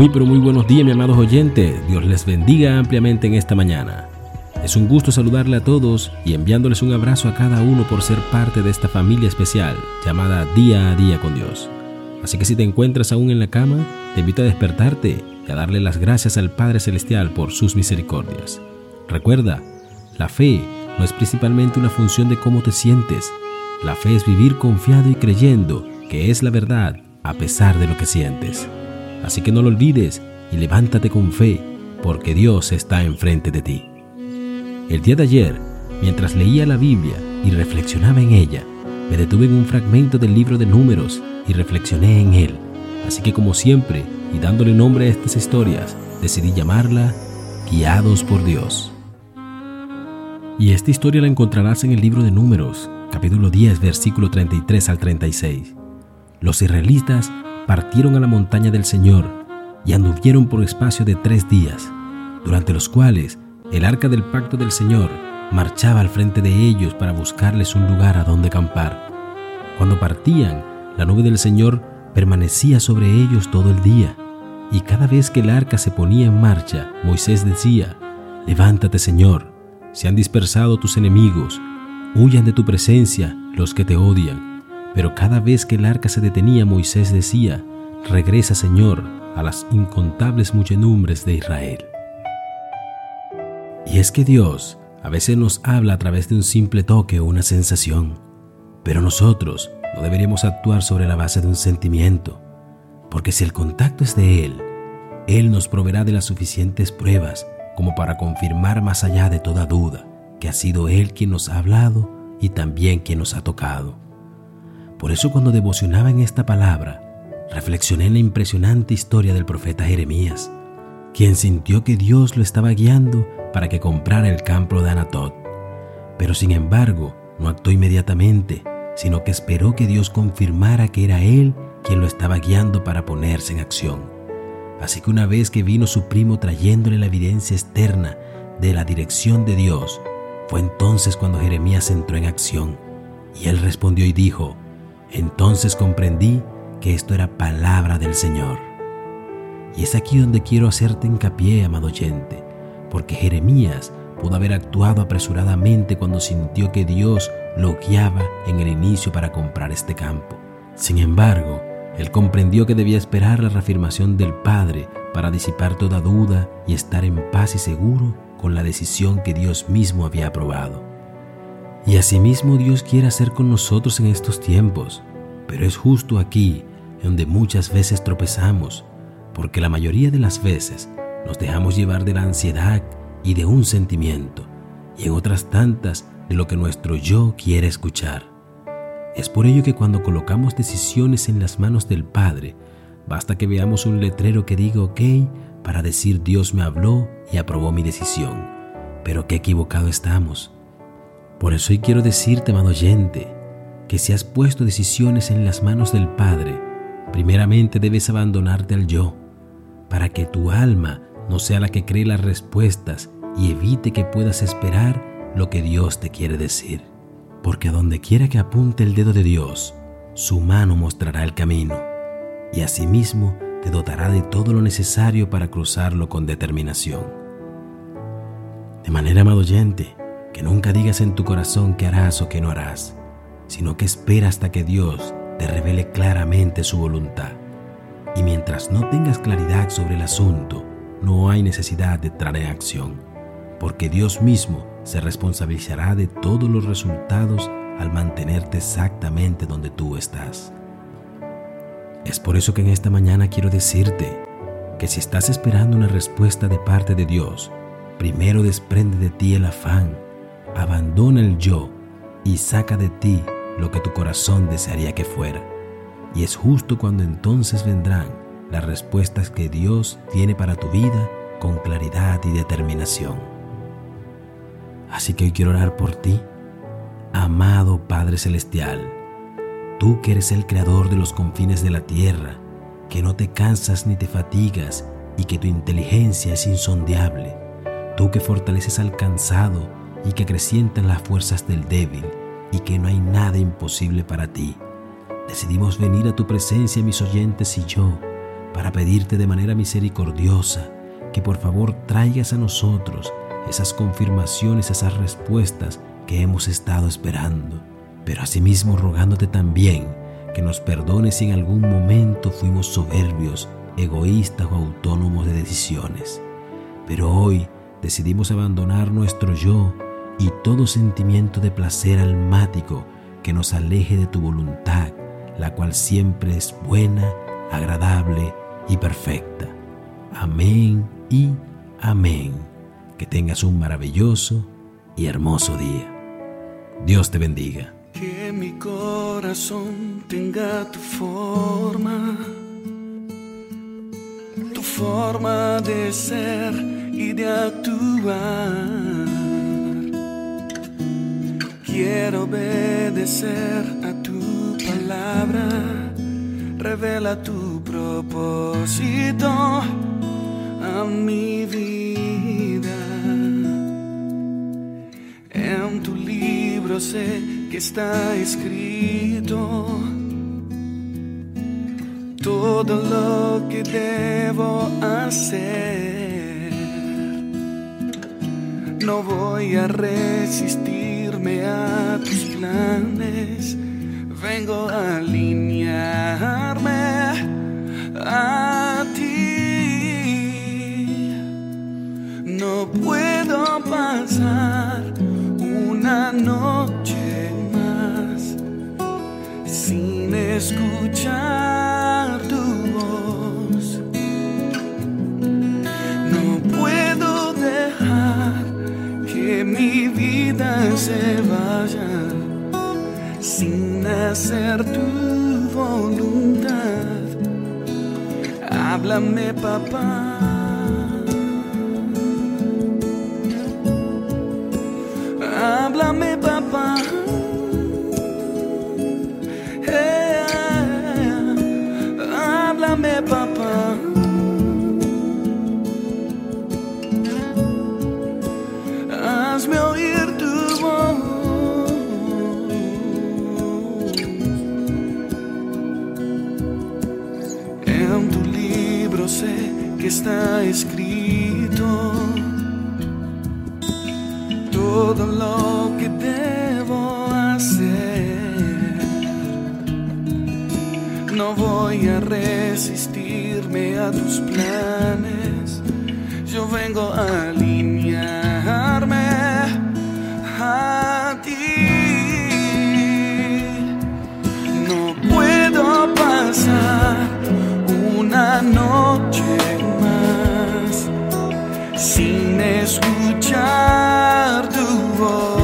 Muy pero muy buenos días, mi amados oyentes. Dios les bendiga ampliamente en esta mañana. Es un gusto saludarle a todos y enviándoles un abrazo a cada uno por ser parte de esta familia especial llamada Día a Día con Dios. Así que si te encuentras aún en la cama, te invito a despertarte y a darle las gracias al Padre Celestial por sus misericordias. Recuerda, la fe no es principalmente una función de cómo te sientes. La fe es vivir confiado y creyendo que es la verdad a pesar de lo que sientes. Así que no lo olvides y levántate con fe, porque Dios está enfrente de ti. El día de ayer, mientras leía la Biblia y reflexionaba en ella, me detuve en un fragmento del libro de números y reflexioné en él. Así que como siempre, y dándole nombre a estas historias, decidí llamarla Guiados por Dios. Y esta historia la encontrarás en el libro de números, capítulo 10, versículo 33 al 36. Los israelitas partieron a la montaña del Señor y anduvieron por espacio de tres días, durante los cuales el arca del pacto del Señor marchaba al frente de ellos para buscarles un lugar a donde acampar. Cuando partían, la nube del Señor permanecía sobre ellos todo el día, y cada vez que el arca se ponía en marcha, Moisés decía, Levántate Señor, se han dispersado tus enemigos, huyan de tu presencia los que te odian pero cada vez que el arca se detenía, Moisés decía, Regresa, Señor, a las incontables muchedumbres de Israel. Y es que Dios a veces nos habla a través de un simple toque o una sensación, pero nosotros no deberíamos actuar sobre la base de un sentimiento, porque si el contacto es de Él, Él nos proveerá de las suficientes pruebas como para confirmar más allá de toda duda que ha sido Él quien nos ha hablado y también quien nos ha tocado. Por eso cuando devocionaba en esta palabra, reflexioné en la impresionante historia del profeta Jeremías, quien sintió que Dios lo estaba guiando para que comprara el campo de Anatot. Pero sin embargo, no actuó inmediatamente, sino que esperó que Dios confirmara que era Él quien lo estaba guiando para ponerse en acción. Así que una vez que vino su primo trayéndole la evidencia externa de la dirección de Dios, fue entonces cuando Jeremías entró en acción. Y él respondió y dijo, entonces comprendí que esto era palabra del Señor. Y es aquí donde quiero hacerte hincapié, amado oyente, porque Jeremías pudo haber actuado apresuradamente cuando sintió que Dios lo guiaba en el inicio para comprar este campo. Sin embargo, él comprendió que debía esperar la reafirmación del Padre para disipar toda duda y estar en paz y seguro con la decisión que Dios mismo había aprobado. Y asimismo Dios quiere hacer con nosotros en estos tiempos, pero es justo aquí donde muchas veces tropezamos, porque la mayoría de las veces nos dejamos llevar de la ansiedad y de un sentimiento, y en otras tantas de lo que nuestro yo quiere escuchar. Es por ello que cuando colocamos decisiones en las manos del Padre, basta que veamos un letrero que diga ok para decir Dios me habló y aprobó mi decisión. Pero qué equivocado estamos. Por eso hoy quiero decirte, amado oyente, que si has puesto decisiones en las manos del Padre, primeramente debes abandonarte al yo, para que tu alma no sea la que cree las respuestas y evite que puedas esperar lo que Dios te quiere decir. Porque a donde quiera que apunte el dedo de Dios, su mano mostrará el camino, y asimismo te dotará de todo lo necesario para cruzarlo con determinación. De manera, amado oyente, nunca digas en tu corazón que harás o que no harás, sino que espera hasta que Dios te revele claramente su voluntad. Y mientras no tengas claridad sobre el asunto, no hay necesidad de entrar en acción, porque Dios mismo se responsabilizará de todos los resultados al mantenerte exactamente donde tú estás. Es por eso que en esta mañana quiero decirte que si estás esperando una respuesta de parte de Dios, primero desprende de ti el afán abandona el yo y saca de ti lo que tu corazón desearía que fuera. Y es justo cuando entonces vendrán las respuestas que Dios tiene para tu vida con claridad y determinación. Así que hoy quiero orar por ti, amado Padre Celestial, tú que eres el creador de los confines de la tierra, que no te cansas ni te fatigas y que tu inteligencia es insondiable, tú que fortaleces al cansado y que crecientan las fuerzas del débil y que no hay nada imposible para ti. Decidimos venir a tu presencia, mis oyentes y yo, para pedirte de manera misericordiosa que por favor traigas a nosotros esas confirmaciones, esas respuestas que hemos estado esperando, pero asimismo rogándote también que nos perdones si en algún momento fuimos soberbios, egoístas o autónomos de decisiones. Pero hoy decidimos abandonar nuestro yo y todo sentimiento de placer almático que nos aleje de tu voluntad, la cual siempre es buena, agradable y perfecta. Amén y amén. Que tengas un maravilloso y hermoso día. Dios te bendiga. Que mi corazón tenga tu forma, tu forma de ser y de actuar. Quiero obedecer a tu palabra, revela tu propósito a mi vida. En tu libro sé que está escrito todo lo que debo hacer. No voy a resistirme a tus planes, vengo a alinearme Háblame, papá. Háblame, está escrito todo lo que debo hacer. No voy a resistirme a tus planes. Yo vengo a sin escuchar tu voz.